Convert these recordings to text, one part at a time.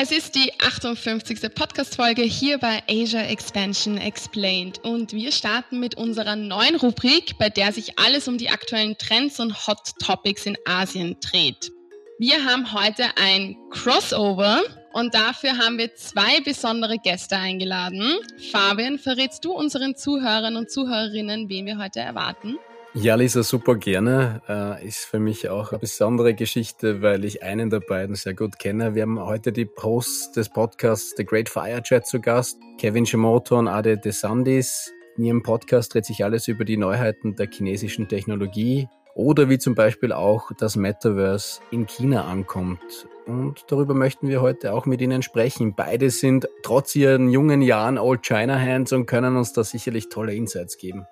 Es ist die 58. Podcast-Folge hier bei Asia Expansion Explained und wir starten mit unserer neuen Rubrik, bei der sich alles um die aktuellen Trends und Hot Topics in Asien dreht. Wir haben heute ein Crossover und dafür haben wir zwei besondere Gäste eingeladen. Fabian, verrätst du unseren Zuhörern und Zuhörerinnen, wen wir heute erwarten? Ja, Lisa, super gerne. Äh, ist für mich auch eine besondere Geschichte, weil ich einen der beiden sehr gut kenne. Wir haben heute die Hosts des Podcasts The Great Fire Chat zu Gast, Kevin Shimoto und Ade DeSandis. In ihrem Podcast dreht sich alles über die Neuheiten der chinesischen Technologie oder wie zum Beispiel auch das Metaverse in China ankommt. Und darüber möchten wir heute auch mit Ihnen sprechen. Beide sind trotz ihren jungen Jahren Old China Hands und können uns da sicherlich tolle Insights geben.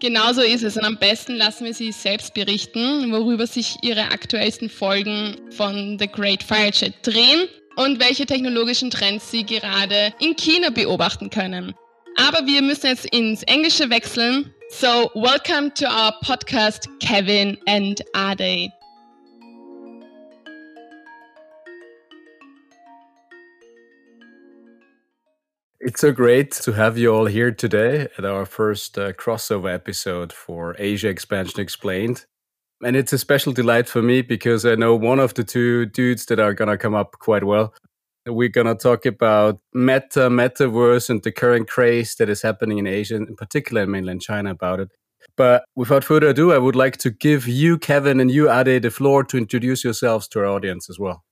Genau so ist es. Und am besten lassen wir Sie selbst berichten, worüber sich Ihre aktuellsten Folgen von The Great Fire Chat drehen und welche technologischen Trends Sie gerade in China beobachten können. Aber wir müssen jetzt ins Englische wechseln. So, welcome to our podcast, Kevin and Ade. It's so great to have you all here today at our first uh, crossover episode for Asia Expansion Explained. And it's a special delight for me because I know one of the two dudes that are going to come up quite well. We're going to talk about meta, metaverse, and the current craze that is happening in Asia, in particular in mainland China, about it. But without further ado, I would like to give you, Kevin, and you, Ade, the floor to introduce yourselves to our audience as well.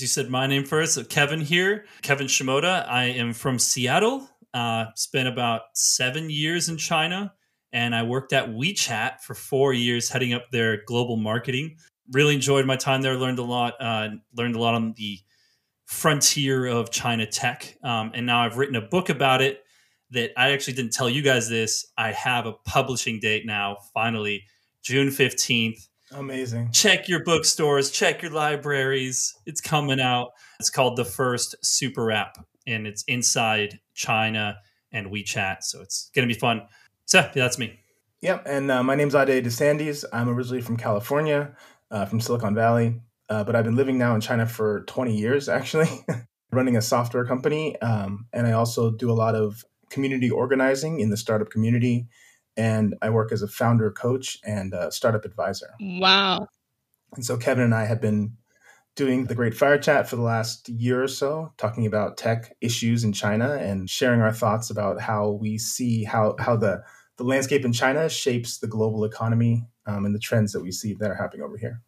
You said my name first. So Kevin here, Kevin Shimota. I am from Seattle. Uh, spent about seven years in China, and I worked at WeChat for four years, heading up their global marketing. Really enjoyed my time there. Learned a lot. Uh, learned a lot on the frontier of China tech, um, and now I've written a book about it. That I actually didn't tell you guys this. I have a publishing date now. Finally, June fifteenth. Amazing. Check your bookstores, check your libraries. It's coming out. It's called The First Super App, and it's inside China and WeChat. So it's going to be fun. So, yeah, that's me. Yep. And uh, my name's Ade DeSandes. I'm originally from California, uh, from Silicon Valley, uh, but I've been living now in China for 20 years, actually, running a software company. Um, and I also do a lot of community organizing in the startup community and I work as a founder coach and a startup advisor. Wow. And so Kevin and I have been doing the Great Fire Chat for the last year or so, talking about tech issues in China and sharing our thoughts about how we see how how the the landscape in China shapes the global economy um, and the trends that we see that are happening over here.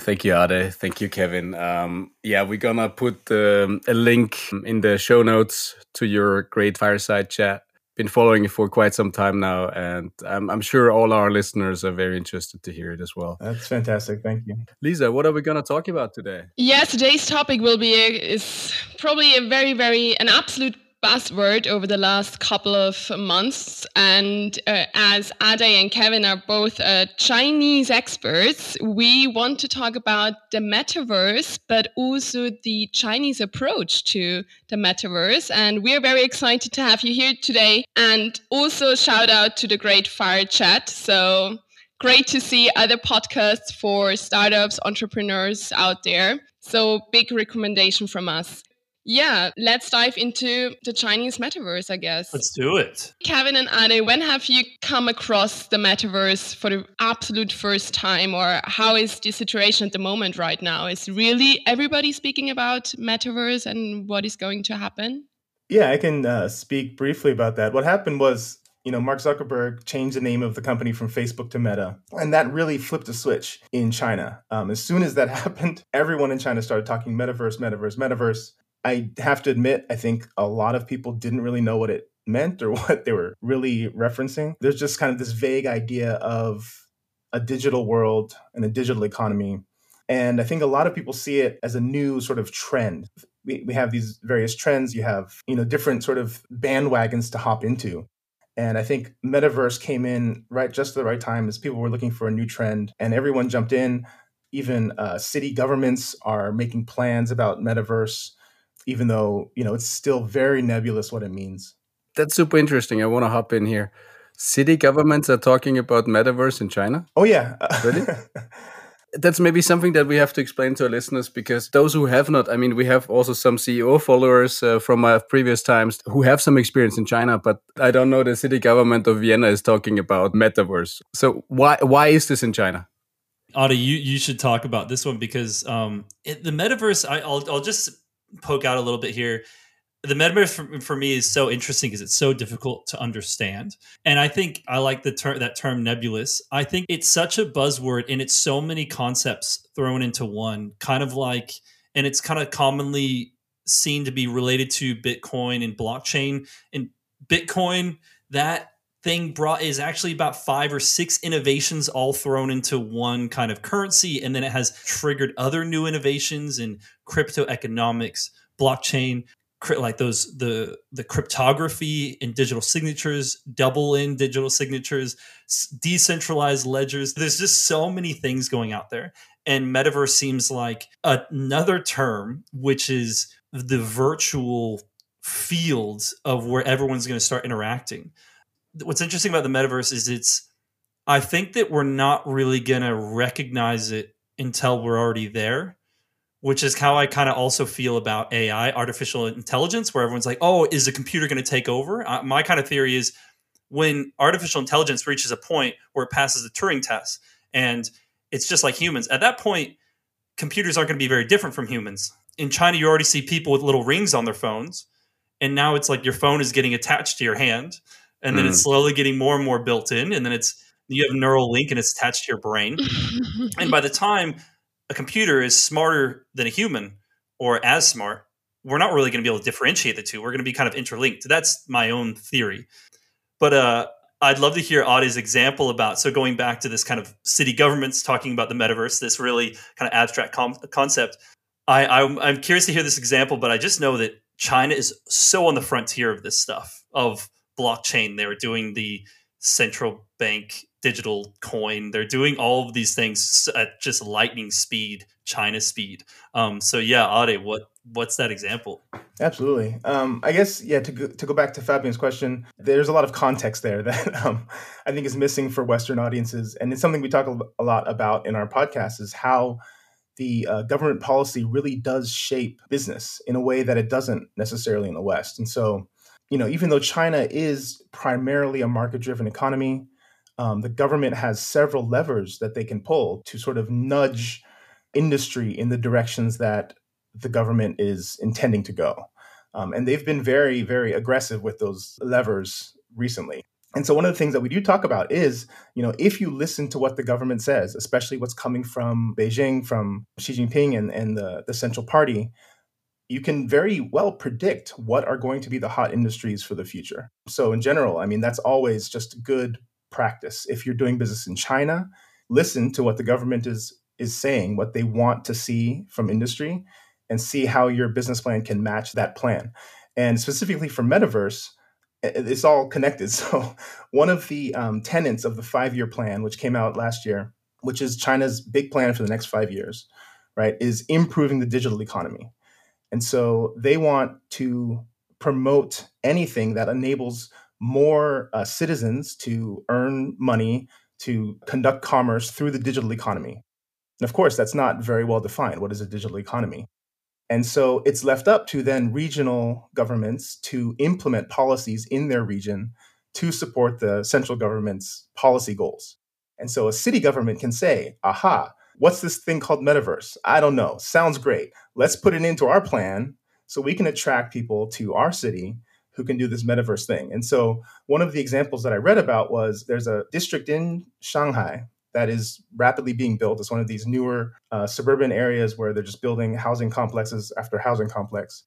Thank you, Ade. Thank you, Kevin. Um, yeah, we're gonna put um, a link in the show notes to your great fireside chat been following it for quite some time now, and I'm, I'm, sure all our listeners are very interested to hear it as well. That's fantastic. Thank you, Lisa. What are we going to talk about today? Yeah, today's topic will be a, is probably a very, very an absolute buzzword over the last couple of months. And uh, as Ade and Kevin are both uh, Chinese experts, we want to talk about the metaverse, but also the Chinese approach to the metaverse. And we're very excited to have you here today. And also, shout out to the Great Fire Chat. So, great to see other podcasts for startups, entrepreneurs out there. So, big recommendation from us. Yeah, let's dive into the Chinese metaverse, I guess. Let's do it. Kevin and Ade, when have you come across the metaverse for the absolute first time, or how is the situation at the moment right now? Is really everybody speaking about metaverse and what is going to happen? Yeah, I can uh, speak briefly about that. What happened was you know, Mark Zuckerberg changed the name of the company from Facebook to Meta, and that really flipped a switch in China. Um, as soon as that happened, everyone in China started talking metaverse, metaverse, metaverse. I have to admit, I think a lot of people didn't really know what it meant or what they were really referencing. There's just kind of this vague idea of a digital world and a digital economy. And I think a lot of people see it as a new sort of trend. We, we have these various trends. You have, you know, different sort of bandwagons to hop into. And I think metaverse came in right just at the right time as people were looking for a new trend, and everyone jumped in. Even uh, city governments are making plans about metaverse, even though you know it's still very nebulous what it means. That's super interesting. I want to hop in here. City governments are talking about metaverse in China. Oh yeah, really? that's maybe something that we have to explain to our listeners because those who have not, I mean, we have also some CEO followers uh, from our previous times who have some experience in China, but I don't know the city government of Vienna is talking about metaverse. So why why is this in China? Ade, you you should talk about this one because um, it, the metaverse. I, I'll I'll just poke out a little bit here. The metaverse for, for me is so interesting because it's so difficult to understand. And i think i like the term that term nebulous. I think it's such a buzzword and it's so many concepts thrown into one kind of like and it's kind of commonly seen to be related to bitcoin and blockchain. And bitcoin that thing brought is actually about five or six innovations all thrown into one kind of currency and then it has triggered other new innovations in crypto economics blockchain like those the the cryptography and digital signatures double in digital signatures decentralized ledgers. There's just so many things going out there and metaverse seems like another term which is the virtual fields of where everyone's going to start interacting what's interesting about the metaverse is it's i think that we're not really going to recognize it until we're already there which is how I kind of also feel about AI, artificial intelligence, where everyone's like, oh, is a computer going to take over? Uh, my kind of theory is when artificial intelligence reaches a point where it passes the Turing test and it's just like humans, at that point, computers aren't going to be very different from humans. In China, you already see people with little rings on their phones. And now it's like your phone is getting attached to your hand. And then mm. it's slowly getting more and more built in. And then it's, you have Neuralink and it's attached to your brain. and by the time a computer is smarter than a human or as smart, we're not really going to be able to differentiate the two. We're going to be kind of interlinked. That's my own theory. But uh, I'd love to hear Ade's example about. So going back to this kind of city governments talking about the metaverse, this really kind of abstract com- concept. I, I'm, I'm curious to hear this example, but I just know that China is so on the frontier of this stuff of blockchain. They were doing the central bank digital coin. They're doing all of these things at just lightning speed, China speed. Um, so yeah, Ade, what what's that example? Absolutely. Um, I guess yeah. To go, to go back to Fabian's question, there's a lot of context there that um, I think is missing for Western audiences, and it's something we talk a lot about in our podcast. Is how the uh, government policy really does shape business in a way that it doesn't necessarily in the West, and so. You know, even though China is primarily a market-driven economy, um, the government has several levers that they can pull to sort of nudge industry in the directions that the government is intending to go. Um, and they've been very, very aggressive with those levers recently. And so one of the things that we do talk about is, you know, if you listen to what the government says, especially what's coming from Beijing, from Xi Jinping and, and the, the central party, you can very well predict what are going to be the hot industries for the future. So in general, I mean, that's always just good practice. If you're doing business in China, listen to what the government is is saying, what they want to see from industry, and see how your business plan can match that plan. And specifically for metaverse, it's all connected. So one of the um, tenets of the five year plan, which came out last year, which is China's big plan for the next five years, right, is improving the digital economy. And so they want to promote anything that enables more uh, citizens to earn money to conduct commerce through the digital economy. And of course, that's not very well defined. What is a digital economy? And so it's left up to then regional governments to implement policies in their region to support the central government's policy goals. And so a city government can say, aha, what's this thing called metaverse? I don't know. Sounds great. Let's put it into our plan so we can attract people to our city who can do this metaverse thing. And so one of the examples that I read about was there's a district in Shanghai that is rapidly being built. It's one of these newer uh, suburban areas where they're just building housing complexes after housing complex.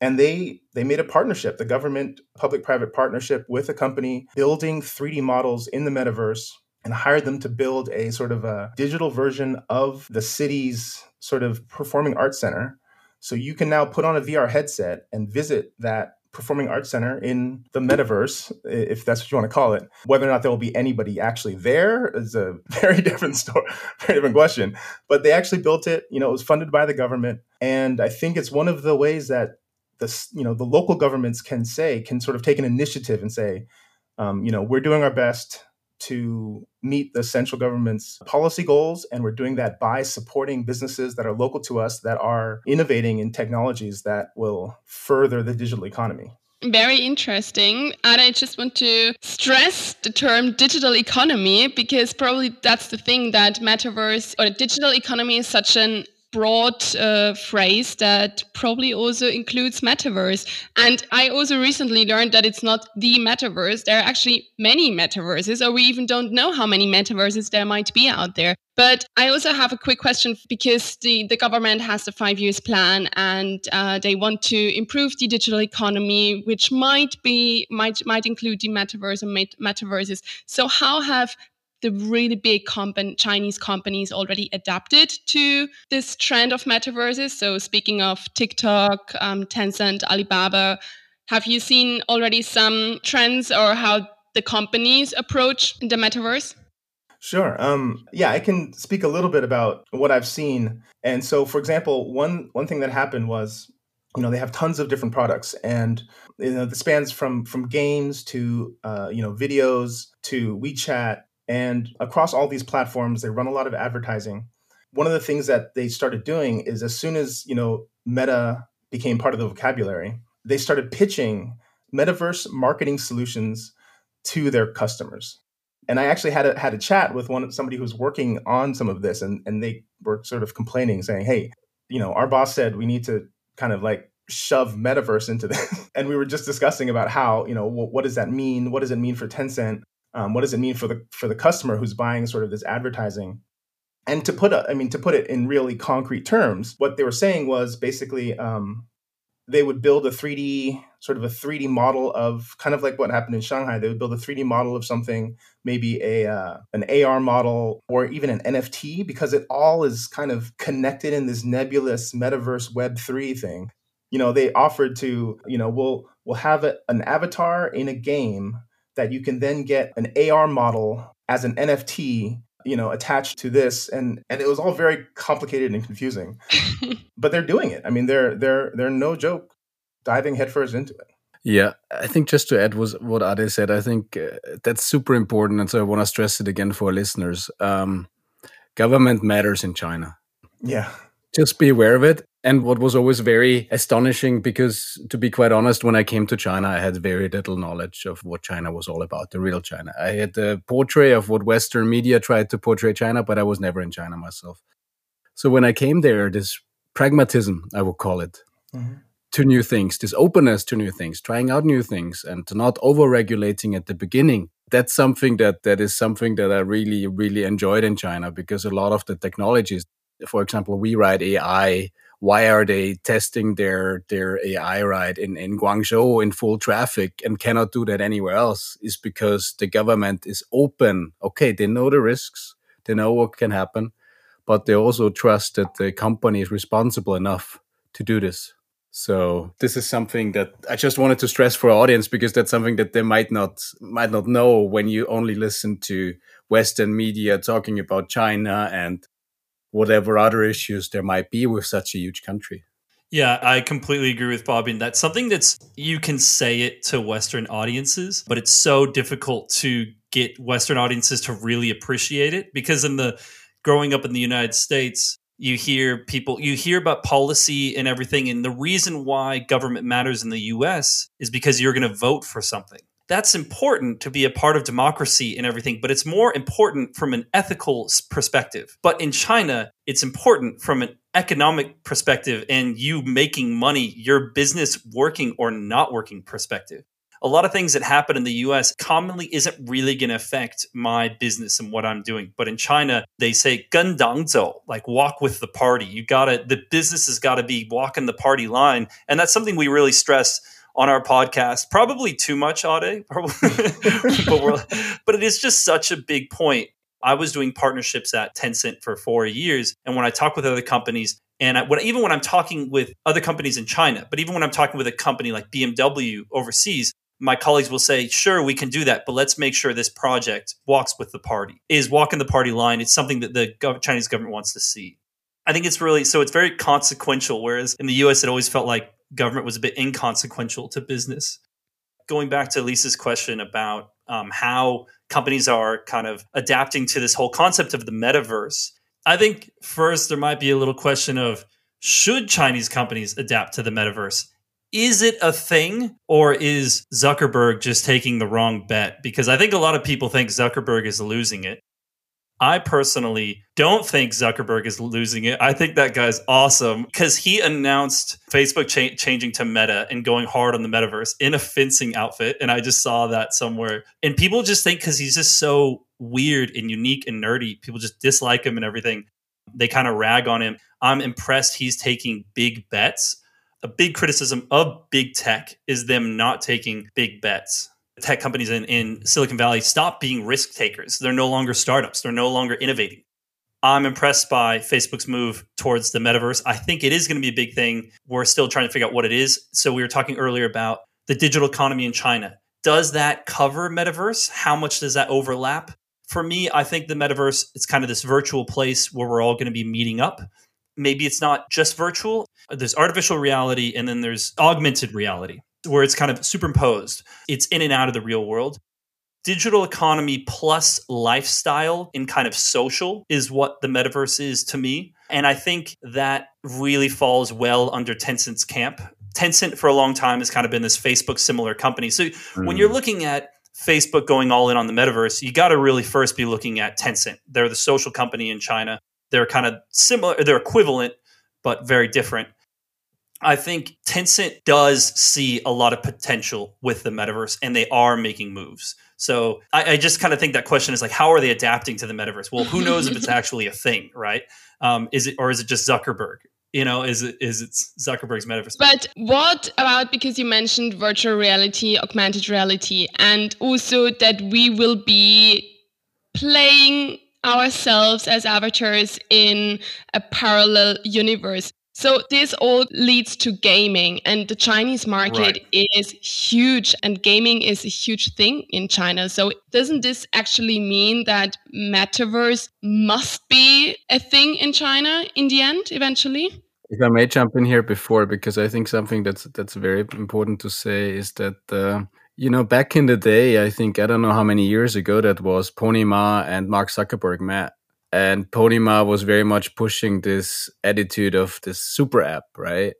And they they made a partnership, the government public private partnership with a company building 3D models in the metaverse and hired them to build a sort of a digital version of the city's sort of performing arts center. So you can now put on a VR headset and visit that performing arts center in the metaverse, if that's what you want to call it. Whether or not there will be anybody actually there is a very different story, very different question. But they actually built it. You know, it was funded by the government, and I think it's one of the ways that the you know the local governments can say can sort of take an initiative and say, um, you know, we're doing our best to meet the central government's policy goals. And we're doing that by supporting businesses that are local to us that are innovating in technologies that will further the digital economy. Very interesting. And I just want to stress the term digital economy because probably that's the thing that metaverse or digital economy is such an broad uh, phrase that probably also includes metaverse. And I also recently learned that it's not the metaverse. There are actually many metaverses, or we even don't know how many metaverses there might be out there. But I also have a quick question because the, the government has the five years plan and uh, they want to improve the digital economy, which might be might might include the metaverse and metaverses. So how have the really big company, Chinese companies already adapted to this trend of metaverses. So, speaking of TikTok, um, Tencent, Alibaba, have you seen already some trends or how the companies approach the metaverse? Sure. Um, yeah, I can speak a little bit about what I've seen. And so, for example, one one thing that happened was, you know, they have tons of different products, and you know, the spans from from games to uh, you know videos to WeChat and across all these platforms, they run a lot of advertising. One of the things that they started doing is as soon as, you know, Meta became part of the vocabulary, they started pitching metaverse marketing solutions to their customers. And I actually had a, had a chat with one somebody who's working on some of this, and, and they were sort of complaining, saying, "Hey, you know, our boss said we need to kind of like shove metaverse into this." and we were just discussing about how, you know, what, what does that mean? What does it mean for Tencent? Um, what does it mean for the for the customer who's buying sort of this advertising? And to put a, I mean, to put it in really concrete terms, what they were saying was basically um, they would build a 3D sort of a 3D model of kind of like what happened in Shanghai. They would build a 3D model of something, maybe a uh, an AR model or even an NFT, because it all is kind of connected in this nebulous metaverse Web three thing. You know, they offered to, you know, we'll we'll have a, an avatar in a game that you can then get an AR model as an NFT you know attached to this. And and it was all very complicated and confusing. But they're doing it. I mean they're they're they're no joke diving headfirst into it. Yeah i think just to add was what ade said i think uh, that's super important. And so i want to stress it again for our listeners. Um, government matters in china. Yeah. Just be aware of it and what was always very astonishing, because to be quite honest, when I came to China, I had very little knowledge of what China was all about, the real China. I had the portrait of what Western media tried to portray China, but I was never in China myself. So when I came there, this pragmatism, I would call it, mm-hmm. to new things, this openness to new things, trying out new things, and not over regulating at the beginning. That's something that that is something that I really, really enjoyed in China because a lot of the technologies, for example, WeRide AI why are they testing their their AI ride in, in Guangzhou in full traffic and cannot do that anywhere else is because the government is open. Okay, they know the risks, they know what can happen, but they also trust that the company is responsible enough to do this. So this is something that I just wanted to stress for our audience because that's something that they might not might not know when you only listen to Western media talking about China and whatever other issues there might be with such a huge country. Yeah, I completely agree with Bobby. And that's something that's you can say it to Western audiences, but it's so difficult to get Western audiences to really appreciate it because in the growing up in the United States, You hear people, you hear about policy and everything. And the reason why government matters in the US is because you're going to vote for something that's important to be a part of democracy and everything, but it's more important from an ethical perspective. But in China, it's important from an economic perspective and you making money, your business working or not working perspective. A lot of things that happen in the US commonly isn't really going to affect my business and what I'm doing. But in China, they say, gun like walk with the party. You got to, the business has got to be walking the party line. And that's something we really stress on our podcast. Probably too much, Ade, but, but it is just such a big point. I was doing partnerships at Tencent for four years, and when I talk with other companies, and I, when, even when I'm talking with other companies in China, but even when I'm talking with a company like BMW overseas, my colleagues will say, "Sure, we can do that, but let's make sure this project walks with the party, is walking the party line. It's something that the gov- Chinese government wants to see." I think it's really so. It's very consequential. Whereas in the U.S., it always felt like government was a bit inconsequential to business. Going back to Lisa's question about um, how companies are kind of adapting to this whole concept of the metaverse, I think first there might be a little question of should Chinese companies adapt to the metaverse? Is it a thing or is Zuckerberg just taking the wrong bet? Because I think a lot of people think Zuckerberg is losing it. I personally don't think Zuckerberg is losing it. I think that guy's awesome because he announced Facebook cha- changing to Meta and going hard on the metaverse in a fencing outfit. And I just saw that somewhere. And people just think because he's just so weird and unique and nerdy, people just dislike him and everything. They kind of rag on him. I'm impressed he's taking big bets. A big criticism of big tech is them not taking big bets tech companies in, in Silicon Valley stop being risk takers. They're no longer startups, they're no longer innovating. I'm impressed by Facebook's move towards the metaverse. I think it is going to be a big thing. We're still trying to figure out what it is. So, we were talking earlier about the digital economy in China. Does that cover metaverse? How much does that overlap? For me, I think the metaverse it's kind of this virtual place where we're all going to be meeting up. Maybe it's not just virtual. There's artificial reality and then there's augmented reality where it's kind of superimposed. It's in and out of the real world. Digital economy plus lifestyle and kind of social is what the metaverse is to me. And I think that really falls well under Tencent's camp. Tencent for a long time has kind of been this Facebook similar company. So mm. when you're looking at Facebook going all in on the metaverse, you got to really first be looking at Tencent. They're the social company in China. They're kind of similar, they're equivalent, but very different. I think Tencent does see a lot of potential with the metaverse and they are making moves. So I, I just kind of think that question is like, how are they adapting to the metaverse? Well, who knows if it's actually a thing, right? Um, is it or is it just Zuckerberg? You know, is it is it Zuckerberg's metaverse? But what about because you mentioned virtual reality, augmented reality, and also that we will be playing ourselves as avatars in a parallel universe. So this all leads to gaming, and the Chinese market right. is huge, and gaming is a huge thing in China. So doesn't this actually mean that metaverse must be a thing in China in the end, eventually? If I may jump in here before, because I think something that's that's very important to say is that. Uh, you know, back in the day, I think I don't know how many years ago that was. Pony Ma and Mark Zuckerberg met, and Pony Ma was very much pushing this attitude of this super app, right?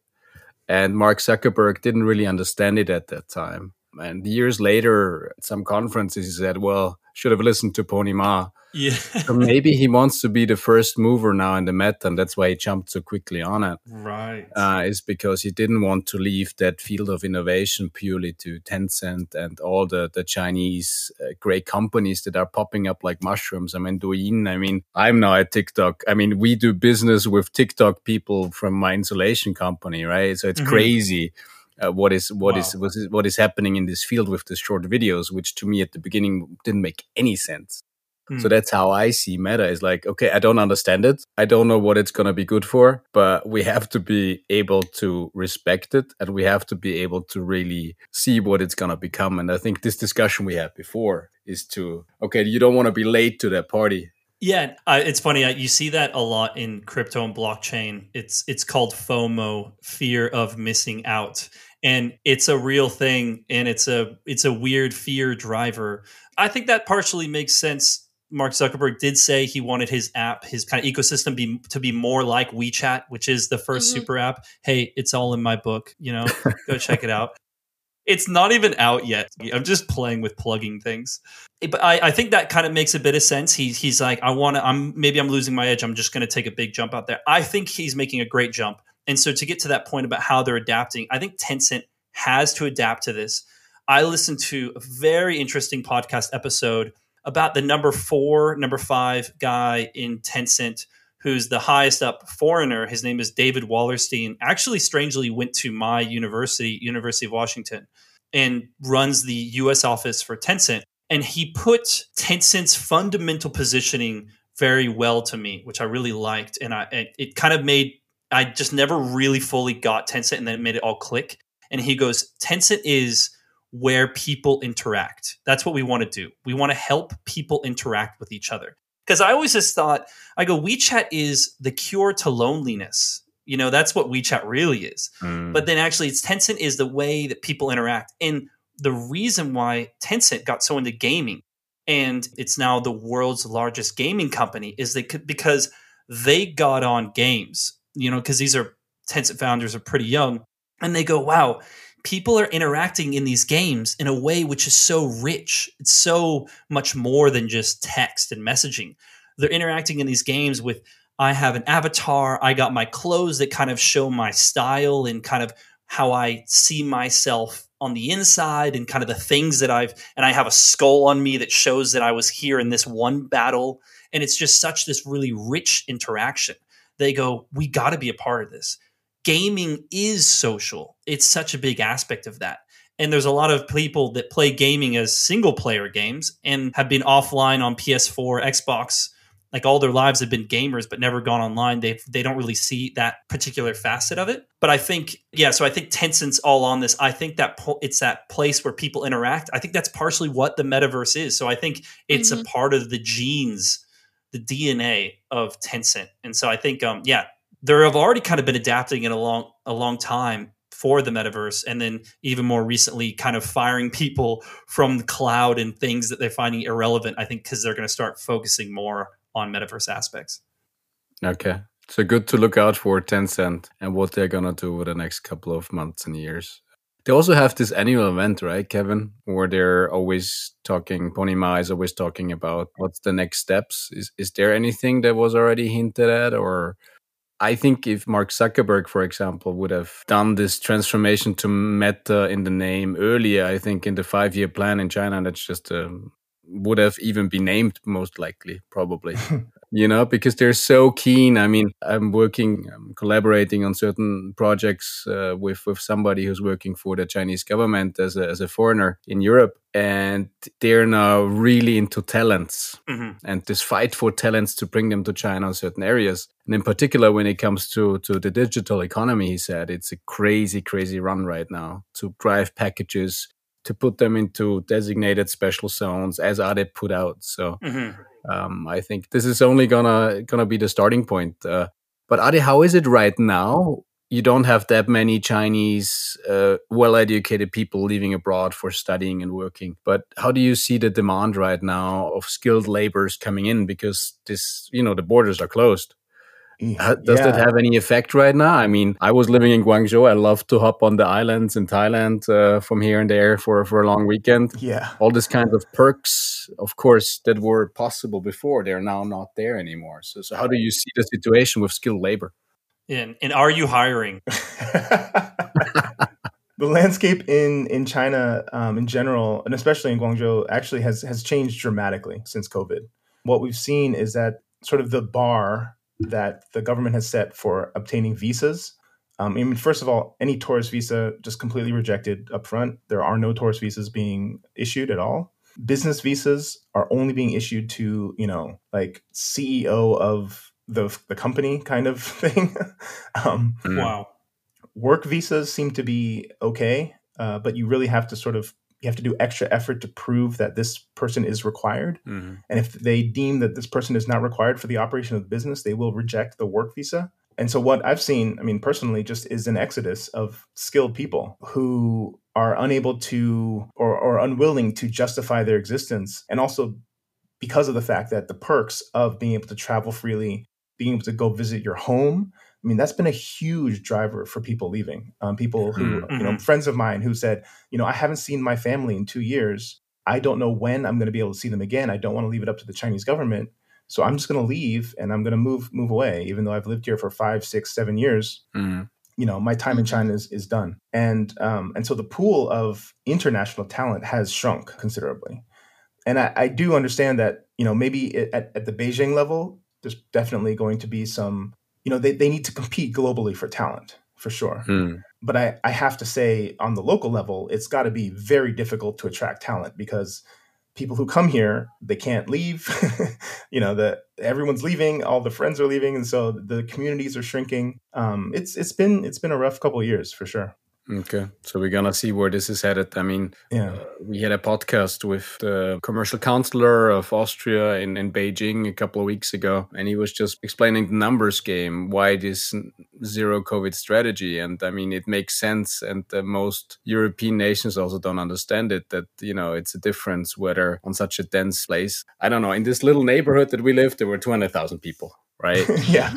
And Mark Zuckerberg didn't really understand it at that time. And years later, at some conferences, he said, "Well, should have listened to Pony Ma." Yeah. so maybe he wants to be the first mover now in the meta, and that's why he jumped so quickly on it. Right. Uh, is because he didn't want to leave that field of innovation purely to Tencent and all the, the Chinese uh, great companies that are popping up like mushrooms. I mean, Douyin, I mean, I'm now at TikTok. I mean, we do business with TikTok people from my insulation company, right? So it's mm-hmm. crazy. Uh, what is what wow. is, what is what is happening in this field with the short videos, which to me at the beginning didn't make any sense. So hmm. that's how I see meta is like, okay, I don't understand it. I don't know what it's going to be good for, but we have to be able to respect it and we have to be able to really see what it's going to become. And I think this discussion we had before is to, okay, you don't want to be late to that party. Yeah, uh, it's funny. Uh, you see that a lot in crypto and blockchain. It's it's called FOMO, fear of missing out, and it's a real thing. And it's a it's a weird fear driver. I think that partially makes sense Mark Zuckerberg did say he wanted his app, his kind of ecosystem, be to be more like WeChat, which is the 1st mm-hmm. super app. Hey, it's all in my book. You know, go check it out. It's not even out yet. I'm just playing with plugging things. But I, I think that kind of makes a bit of sense. He's he's like, I want to. I'm maybe I'm losing my edge. I'm just going to take a big jump out there. I think he's making a great jump. And so to get to that point about how they're adapting, I think Tencent has to adapt to this. I listened to a very interesting podcast episode about the number four, number five guy in Tencent who's the highest up foreigner. His name is David Wallerstein. Actually, strangely, went to my university, University of Washington, and runs the U.S. office for Tencent. And he put Tencent's fundamental positioning very well to me, which I really liked, and I it kind of made I just never really fully got Tencent, and then it made it all click. And he goes, Tencent is where people interact. That's what we want to do. We want to help people interact with each other because I always just thought I go WeChat is the cure to loneliness. You know, that's what WeChat really is. Mm. But then actually, it's Tencent is the way that people interact, and the reason why Tencent got so into gaming and it's now the world's largest gaming company is they could, because they got on games. You know, because these are Tencent founders are pretty young, and they go, "Wow." People are interacting in these games in a way which is so rich. It's so much more than just text and messaging. They're interacting in these games with I have an avatar, I got my clothes that kind of show my style and kind of how I see myself on the inside and kind of the things that I've and I have a skull on me that shows that I was here in this one battle and it's just such this really rich interaction. They go, "We got to be a part of this." Gaming is social. It's such a big aspect of that. And there's a lot of people that play gaming as single player games and have been offline on PS4, Xbox, like all their lives have been gamers but never gone online. They they don't really see that particular facet of it. But I think yeah, so I think Tencent's all on this. I think that po- it's that place where people interact. I think that's partially what the metaverse is. So I think it's mm-hmm. a part of the genes, the DNA of Tencent. And so I think um yeah, they have already kind of been adapting it a long a long time for the metaverse and then even more recently kind of firing people from the cloud and things that they're finding irrelevant i think because they're going to start focusing more on metaverse aspects. Okay. So good to look out for tencent and what they're going to do over the next couple of months and years. They also have this annual event right kevin where they're always talking pony ma is always talking about what's the next steps. Is, is there anything that was already hinted at or I think if Mark Zuckerberg, for example, would have done this transformation to Meta in the name earlier, I think in the five year plan in China, that's just um, would have even been named most likely, probably. you know, because they're so keen. I mean, I'm working, I'm collaborating on certain projects uh, with with somebody who's working for the Chinese government as a as a foreigner in Europe, and they're now really into talents mm-hmm. and this fight for talents to bring them to China in certain areas. And in particular, when it comes to to the digital economy, he said it's a crazy, crazy run right now to drive packages to put them into designated special zones as are they put out. So mm-hmm. Um, I think this is only gonna gonna be the starting point. Uh, but Ade, how is it right now? You don't have that many Chinese uh, well-educated people living abroad for studying and working. But how do you see the demand right now of skilled laborers coming in? Because this, you know, the borders are closed. Does yeah. that have any effect right now? I mean, I was living in Guangzhou. I love to hop on the islands in Thailand uh, from here and there for, for a long weekend. Yeah. All these kinds of perks, of course, that were possible before, they're now not there anymore. So, so how do you see the situation with skilled labor? And, and are you hiring? the landscape in in China um, in general, and especially in Guangzhou, actually has has changed dramatically since COVID. What we've seen is that sort of the bar that the government has set for obtaining visas. Um, I mean, first of all, any tourist visa just completely rejected up front. There are no tourist visas being issued at all. Business visas are only being issued to, you know, like CEO of the, the company kind of thing. um, hmm. wow. Work visas seem to be okay, uh, but you really have to sort of you have to do extra effort to prove that this person is required. Mm-hmm. And if they deem that this person is not required for the operation of the business, they will reject the work visa. And so, what I've seen, I mean, personally, just is an exodus of skilled people who are unable to or, or unwilling to justify their existence and also because of the fact that the perks of being able to travel freely, being able to go visit your home. I mean, that's been a huge driver for people leaving. Um, people who, mm-hmm. you know, friends of mine who said, you know, I haven't seen my family in two years. I don't know when I'm going to be able to see them again. I don't want to leave it up to the Chinese government. So I'm just going to leave and I'm going to move move away, even though I've lived here for five, six, seven years. Mm-hmm. You know, my time in mm-hmm. China is, is done, and um, and so the pool of international talent has shrunk considerably. And I, I do understand that you know maybe at, at the Beijing level, there's definitely going to be some you know they, they need to compete globally for talent for sure. Mm. But I, I have to say on the local level, it's got to be very difficult to attract talent because people who come here they can't leave you know that everyone's leaving all the friends are leaving and so the communities are shrinking um, it's it's been it's been a rough couple years for sure Okay, so we're gonna see where this is headed. I mean, yeah, uh, we had a podcast with the commercial counselor of Austria in, in Beijing a couple of weeks ago, and he was just explaining the numbers game, why this zero COVID strategy, and I mean, it makes sense, and most European nations also don't understand it. That you know, it's a difference whether on such a dense place. I don't know. In this little neighborhood that we lived, there were two hundred thousand people right? yeah.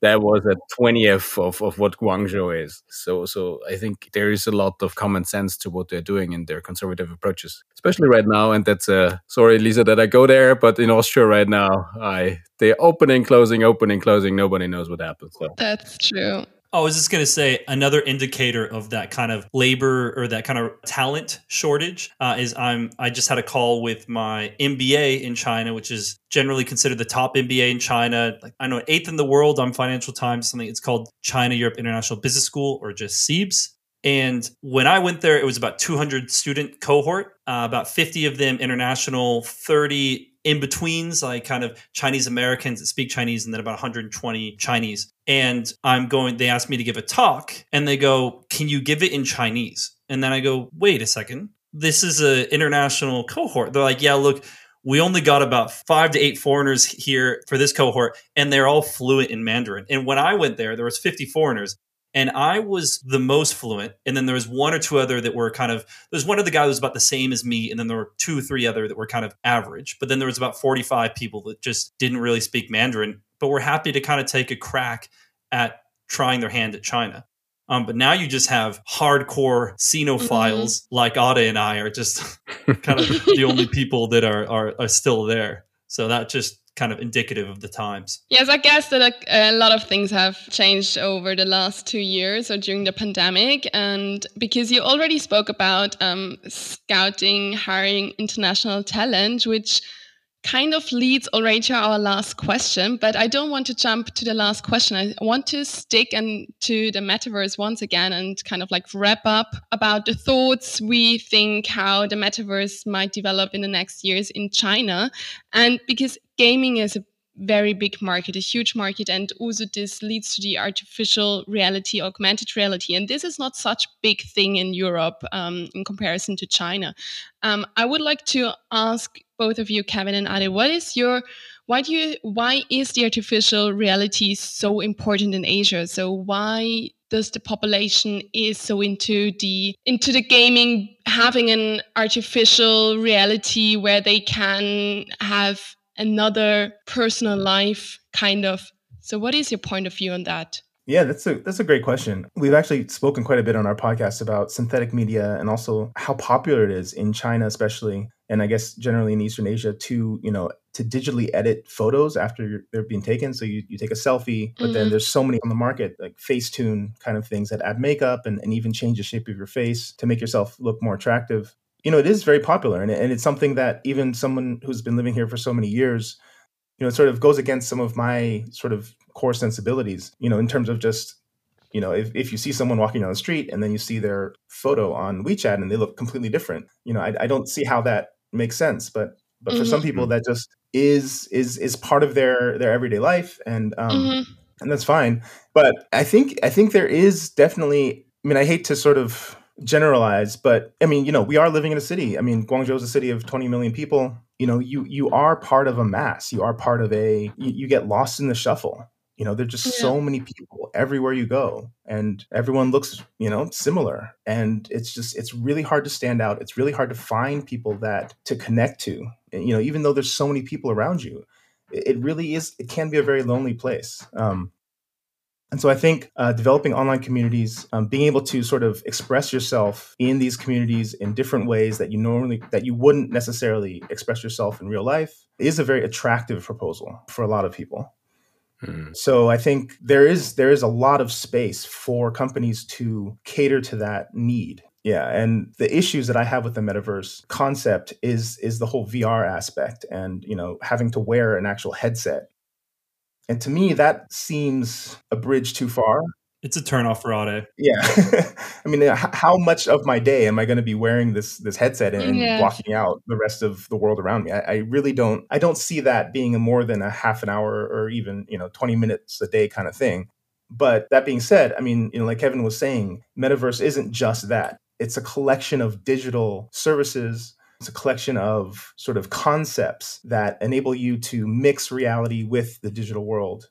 That was a 20th of, of what Guangzhou is. So so I think there is a lot of common sense to what they're doing in their conservative approaches, especially right now. And that's uh sorry, Lisa, that I go there, but in Austria right now, I they're opening, closing, opening, closing, nobody knows what happens. So that's true. I was just going to say another indicator of that kind of labor or that kind of talent shortage uh, is I'm I just had a call with my MBA in China, which is generally considered the top MBA in China. Like I know eighth in the world on Financial Times. Something it's called China Europe International Business School or just CEIBS. And when I went there, it was about 200 student cohort, uh, about 50 of them international, 30 in betweens, like kind of Chinese Americans that speak Chinese, and then about 120 Chinese. And I'm going, they asked me to give a talk, and they go, Can you give it in Chinese? And then I go, Wait a second. This is an international cohort. They're like, Yeah, look, we only got about five to eight foreigners here for this cohort, and they're all fluent in Mandarin. And when I went there, there was 50 foreigners, and I was the most fluent. And then there was one or two other that were kind of there's one of the guys was about the same as me, and then there were two or three other that were kind of average. But then there was about 45 people that just didn't really speak Mandarin, but were happy to kind of take a crack at trying their hand at China. Um, but now you just have hardcore xenophiles mm-hmm. like Ada and I are just kind of the only people that are, are, are still there. So that just kind of indicative of the times. Yes, I guess that a, lot of things have changed over the last two years or during the pandemic. And because you already spoke about um, scouting, hiring international talent, which kind of leads already to our last question, but I don't want to jump to the last question. I want to stick and to the metaverse once again and kind of like wrap up about the thoughts we think how the metaverse might develop in the next years in China. And because gaming is a very big market, a huge market, and also this leads to the artificial reality, augmented reality, and this is not such big thing in Europe um, in comparison to China. Um, I would like to ask both of you, Kevin and Ade, what is your why do you why is the artificial reality so important in Asia? So why does the population is so into the into the gaming having an artificial reality where they can have another personal life kind of so what is your point of view on that yeah, that's a that's a great question. We've actually spoken quite a bit on our podcast about synthetic media and also how popular it is in China, especially, and I guess generally in Eastern Asia to you know to digitally edit photos after they're being taken. So you, you take a selfie, but mm-hmm. then there's so many on the market like Facetune kind of things that add makeup and, and even change the shape of your face to make yourself look more attractive. You know, it is very popular, and, and it's something that even someone who's been living here for so many years you know, it sort of goes against some of my sort of core sensibilities, you know, in terms of just, you know, if, if you see someone walking down the street and then you see their photo on WeChat and they look completely different, you know, I, I don't see how that makes sense. But but mm-hmm. for some people that just is is is part of their their everyday life and um mm-hmm. and that's fine. But I think I think there is definitely I mean I hate to sort of generalize, but I mean, you know, we are living in a city. I mean, Guangzhou is a city of 20 million people you know you you are part of a mass you are part of a you, you get lost in the shuffle you know there's just yeah. so many people everywhere you go and everyone looks you know similar and it's just it's really hard to stand out it's really hard to find people that to connect to you know, even though there's so many people around you, it really is, it can be a very lonely place. Um, and so I think uh, developing online communities, um, being able to sort of express yourself in these communities in different ways that you normally that you wouldn't necessarily express yourself in real life is a very attractive proposal for a lot of people. Hmm. So I think there is there is a lot of space for companies to cater to that need. Yeah, and the issues that I have with the metaverse concept is is the whole VR aspect and, you know, having to wear an actual headset and to me, that seems a bridge too far. It's a turnoff for Ade. Yeah, I mean, uh, how much of my day am I going to be wearing this this headset and yeah. blocking out the rest of the world around me? I, I, really don't. I don't see that being a more than a half an hour or even you know twenty minutes a day kind of thing. But that being said, I mean, you know, like Kevin was saying, metaverse isn't just that. It's a collection of digital services it's a collection of sort of concepts that enable you to mix reality with the digital world.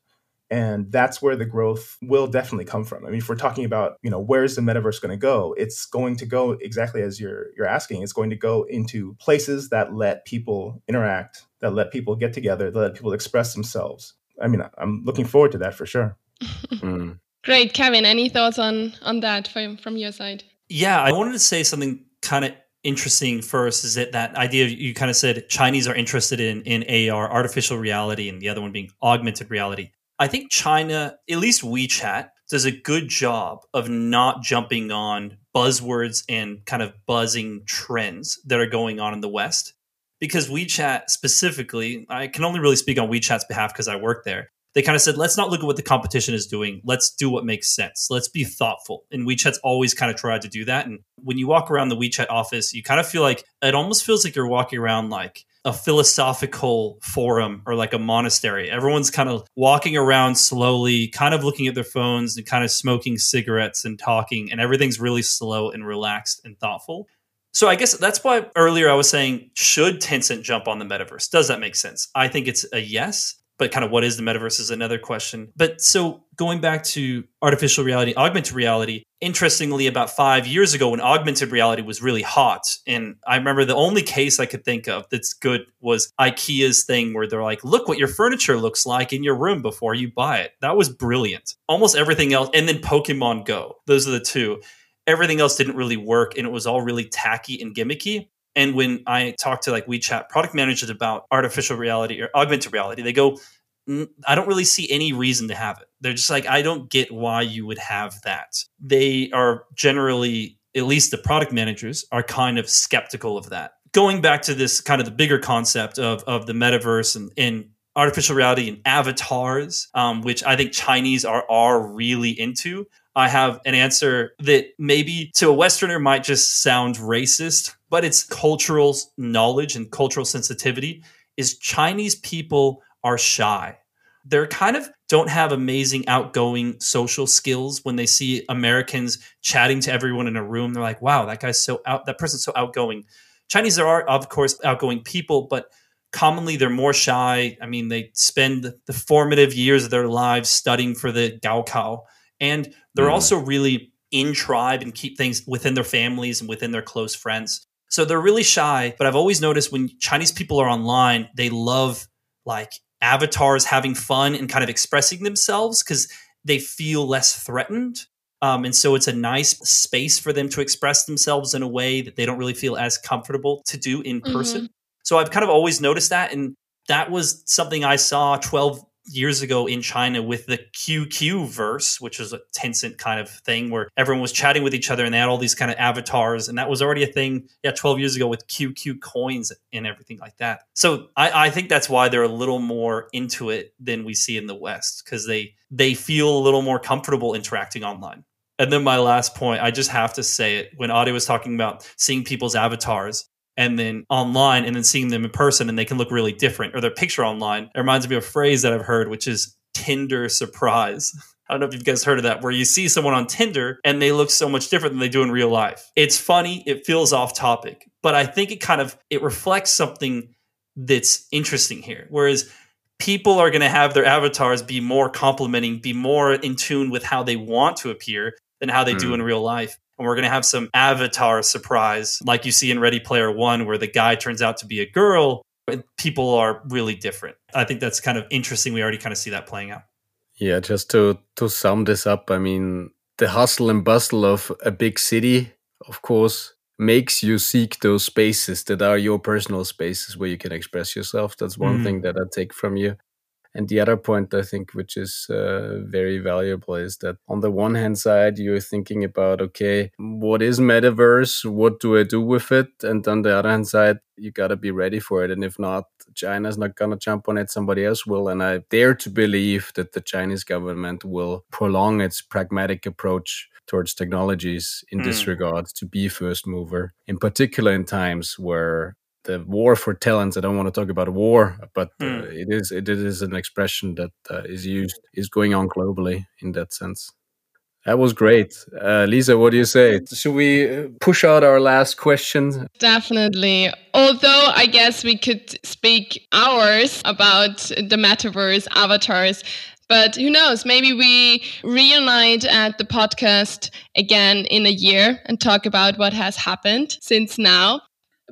And that's where the growth will definitely come from. I mean, if we're talking about, you know, where's the metaverse going to go? It's going to go exactly as you're you're asking. It's going to go into places that let people interact, that let people get together, that let people express themselves. I mean, I'm looking forward to that for sure. mm. Great, Kevin. Any thoughts on on that from from your side? Yeah, I wanted to say something kind of interesting first is that that idea you kind of said Chinese are interested in in AR, artificial reality, and the other one being augmented reality. I think China, at least WeChat, does a good job of not jumping on buzzwords and kind of buzzing trends that are going on in the West. Because WeChat specifically, I can only really speak on WeChat's behalf because I work there they kind of said, let's not look at what the competition is doing. Let's do what makes sense. Let's be thoughtful. And WeChat's always kind of tried to do that. And when you walk around the WeChat office, you kind of feel like it almost feels like you're walking around like a philosophical forum or like a monastery. Everyone's kind of walking around slowly, kind of looking at their phones and kind of smoking cigarettes and talking, and everything's really slow and relaxed and thoughtful. So I guess that's why earlier I was saying, should Tencent jump on the metaverse? Does that make sense? I think it's a yes but kind of what is the metaverse is another question. But so going back to artificial reality, augmented reality, interestingly, about five years ago when augmented reality was really hot, and I remember the only case I could think of that's good was IKEA's thing where they're like, look what your furniture looks like in your room before you buy it. That was brilliant. Almost everything else, and then Pokemon Go. Those are the two. Everything else didn't really work, and it was all really tacky and gimmicky. And when I talk to like WeChat product managers about artificial reality or augmented reality, they go, I don't really see any reason to have it. They're just like, I don't get why you would have that. They are generally, at least the product managers, are kind of skeptical of that. Going back to this kind of the bigger concept of, of the metaverse and, and artificial reality and avatars, um, which I think Chinese are, are really into. I have an answer that maybe to a Westerner might just sound racist, but it's cultural knowledge and cultural sensitivity. Is Chinese people are shy. They're kind of don't have amazing outgoing social skills when they see Americans chatting to everyone in a room. They're like, wow, that guy's so out, that person's so outgoing. Chinese are, of course, outgoing people, but commonly they're more shy. I mean, they spend the formative years of their lives studying for the Gaokao. And they're mm. also really in tribe and keep things within their families and within their close friends. So they're really shy. But I've always noticed when Chinese people are online, they love like avatars having fun and kind of expressing themselves because they feel less threatened. Um, and so it's a nice space for them to express themselves in a way that they don't really feel as comfortable to do in mm-hmm. person. So I've kind of always noticed that. And that was something I saw 12 years ago in China with the QQ verse, which was a Tencent kind of thing where everyone was chatting with each other and they had all these kind of avatars. And that was already a thing, yeah, 12 years ago with QQ coins and everything like that. So I, I think that's why they're a little more into it than we see in the West because they they feel a little more comfortable interacting online. And then my last point, I just have to say it when Ade was talking about seeing people's avatars and then online and then seeing them in person and they can look really different or their picture online. It reminds me of a phrase that I've heard, which is Tinder surprise. I don't know if you guys heard of that, where you see someone on Tinder and they look so much different than they do in real life. It's funny, it feels off topic, but I think it kind of it reflects something that's interesting here. Whereas people are going to have their avatars be more complimenting, be more in tune with how they want to appear than how they mm. do hmm. in real life and we're going to have some avatar surprise like you see in Ready Player One, where the guy turns out to be a girl. people are really different. I think that's kind of interesting. We already kind of see that playing out. Yeah, just to to sum this up, I mean, the hustle and bustle of a big city, of course, makes you seek those spaces that are your personal spaces where you can express yourself. That's one mm. thing that I take from you. And the other point I think, which is uh, very valuable, is that on the one hand side, you're thinking about, okay, what is metaverse? What do I do with it? And on the other hand side, you got to be ready for it. And if not, China's not going to jump on it, somebody else will. And I dare to believe that the Chinese government will prolong its pragmatic approach towards technologies in mm. this regard to be first mover, in particular in times where the war for talents. I don't want to talk about war, but uh, hmm. it is it is an expression that uh, is used is going on globally in that sense. That was great, uh, Lisa. What do you say? Should we uh, push out our last question? Definitely. Although I guess we could speak hours about the metaverse avatars. But who knows? Maybe we reunite at the podcast again in a year and talk about what has happened since now.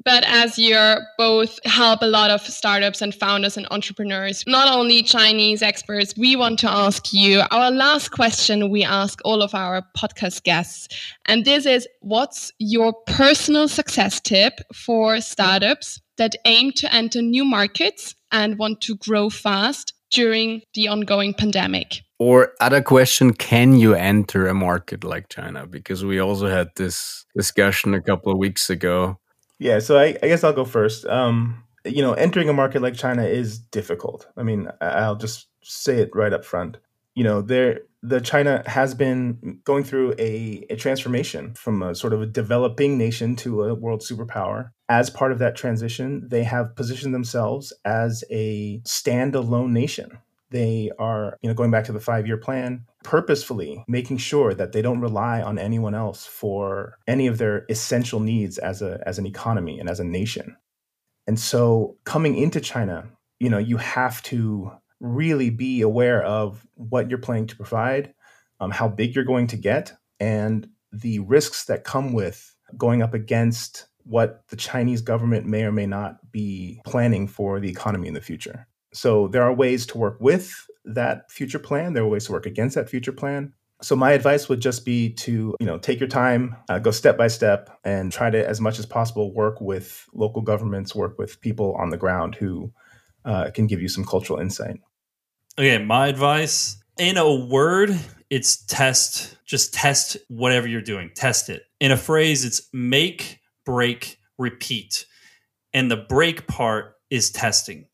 But as you're both help a lot of startups and founders and entrepreneurs, not only Chinese experts, we want to ask you our last question we ask all of our podcast guests. And this is what's your personal success tip for startups that aim to enter new markets and want to grow fast during the ongoing pandemic? Or other question, can you enter a market like China? Because we also had this discussion a couple of weeks ago yeah, so I, I guess I'll go first. Um, you know, entering a market like China is difficult. I mean, I'll just say it right up front. You know, there the China has been going through a, a transformation from a sort of a developing nation to a world superpower. As part of that transition, they have positioned themselves as a standalone nation. They are, you know, going back to the five year plan, purposefully making sure that they don't rely on anyone else for any of their essential needs as a as an economy and as a nation. And so coming into China, you know, you have to really be aware of what you're planning to provide, um, how big you're going to get, and the risks that come with going up against what the Chinese government may or may not be planning for the economy in the future. So there are ways to work with that future plan. There are ways to work against that future plan. So my advice would just be to, you know, take your time, uh, go step by step, and try to, as much as possible, work with local governments, work with people on the ground who uh, can give you some cultural insight. Okay, my advice, in a word, it's test. Just test whatever you're doing. Test it. In a phrase, it's make, break, repeat, and the break part is testing.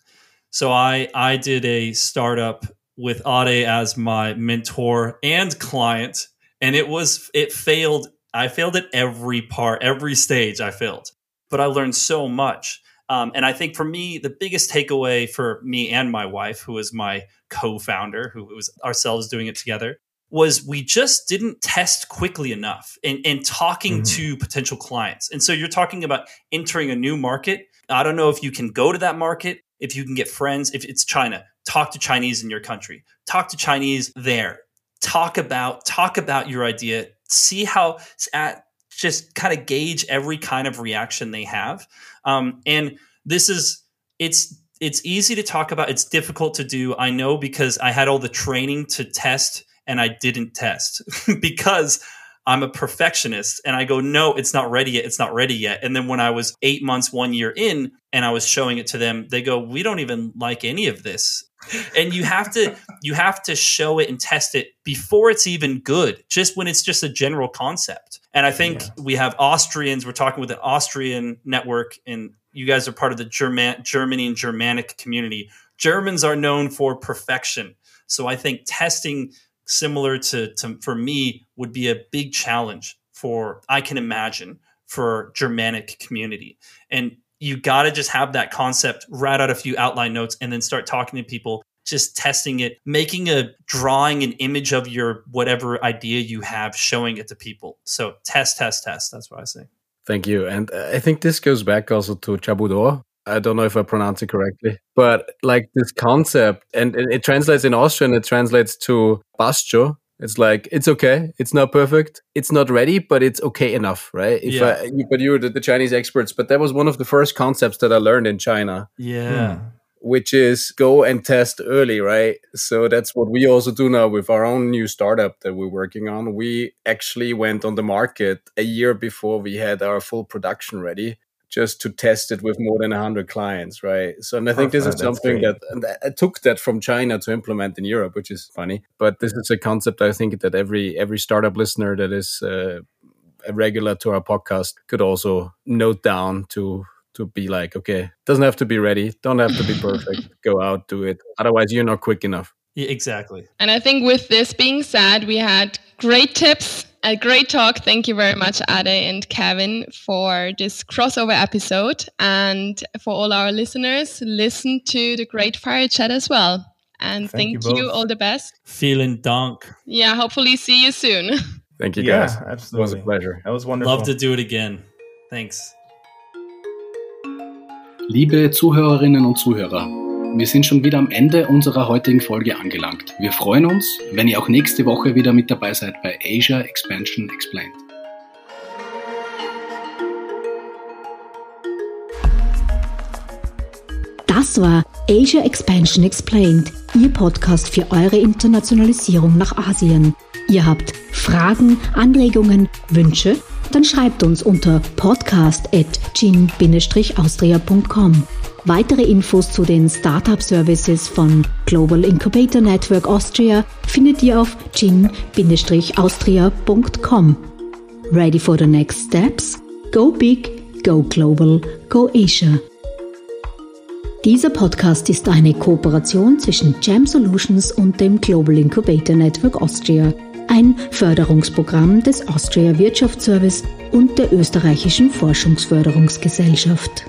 So I I did a startup with Ade as my mentor and client, and it was it failed. I failed at every part, every stage. I failed, but I learned so much. Um, and I think for me, the biggest takeaway for me and my wife, who was my co-founder, who was ourselves doing it together, was we just didn't test quickly enough in, in talking mm-hmm. to potential clients. And so you're talking about entering a new market. I don't know if you can go to that market if you can get friends, if it's China, talk to Chinese in your country, talk to Chinese there, talk about talk about your idea, see how at just kind of gauge every kind of reaction they have. Um, and this is it's it's easy to talk about. It's difficult to do. I know because I had all the training to test and I didn't test because I'm a perfectionist and I go, no, it's not ready yet. It's not ready yet. And then when I was eight months, one year in, and I was showing it to them, they go, we don't even like any of this. And you have to you have to show it and test it before it's even good, just when it's just a general concept. And I think yeah. we have Austrians. We're talking with an Austrian network, and you guys are part of the German Germany and Germanic community. Germans are known for perfection. So I think testing similar to, to for me would be a big challenge for I can imagine for Germanic community. And you got to just have that concept, write out a few outline notes, and then start talking to people, just testing it, making a drawing, an image of your whatever idea you have, showing it to people. So test, test, test. That's what I say. Thank you. And uh, I think this goes back also to Chabuduo, I don't know if I pronounce it correctly, but like this concept, and it translates in Austrian, it translates to Pascho, It's like it's okay. It's not perfect. It's not ready, but it's okay enough, right? If Yeah. I, but you're the, the Chinese experts. But that was one of the first concepts that I learned in China, Yeah. Hmm. which is go and test early, right? So that's what we also do now with our own new startup that we're working on. We actually went on the market a year before we had our full production ready. Just to test it with more than 100 clients, right? So, and I think this is something great. that and I took that from China to implement in Europe, which is funny. But this is a concept I think that every every startup listener that is uh, a regular to our podcast could also note down to to be like, okay, doesn't have to be ready, don't have to be perfect. Go out, do it. Otherwise, you're not quick enough. Yeah, exactly. And I think with this being said, we had great tips, a great talk. Thank you very much, Ade and Kevin, for this crossover episode. And for all our listeners, listen to the Great Fire Chat as well. And Thank thank, you you, all the best. Feeling donk. Yeah, hopefully see you soon. Thank you, Yeah, guys. absolutely. It was a pleasure. That was wonderful. Love to do it again. Thanks. Liebe Zuhörerinnen und Zuhörer, wir sind schon wieder am Ende unserer heutigen Folge angelangt. Wir freuen uns, wenn ihr auch nächste Woche wieder mit dabei seid bei Asia Expansion Explained. Das war Asia Expansion Explained, Ihr Podcast für eure Internationalisierung nach Asien. Ihr habt Fragen, Anregungen, Wünsche? Dann schreibt uns unter podcast.gin-austria.com. Weitere Infos zu den Startup Services von Global Incubator Network Austria findet ihr auf gin-austria.com. Ready for the next steps? Go big, go global, go Asia. Dieser Podcast ist eine Kooperation zwischen Jam Solutions und dem Global Incubator Network Austria, ein Förderungsprogramm des Austria Wirtschaftsservice und der österreichischen Forschungsförderungsgesellschaft.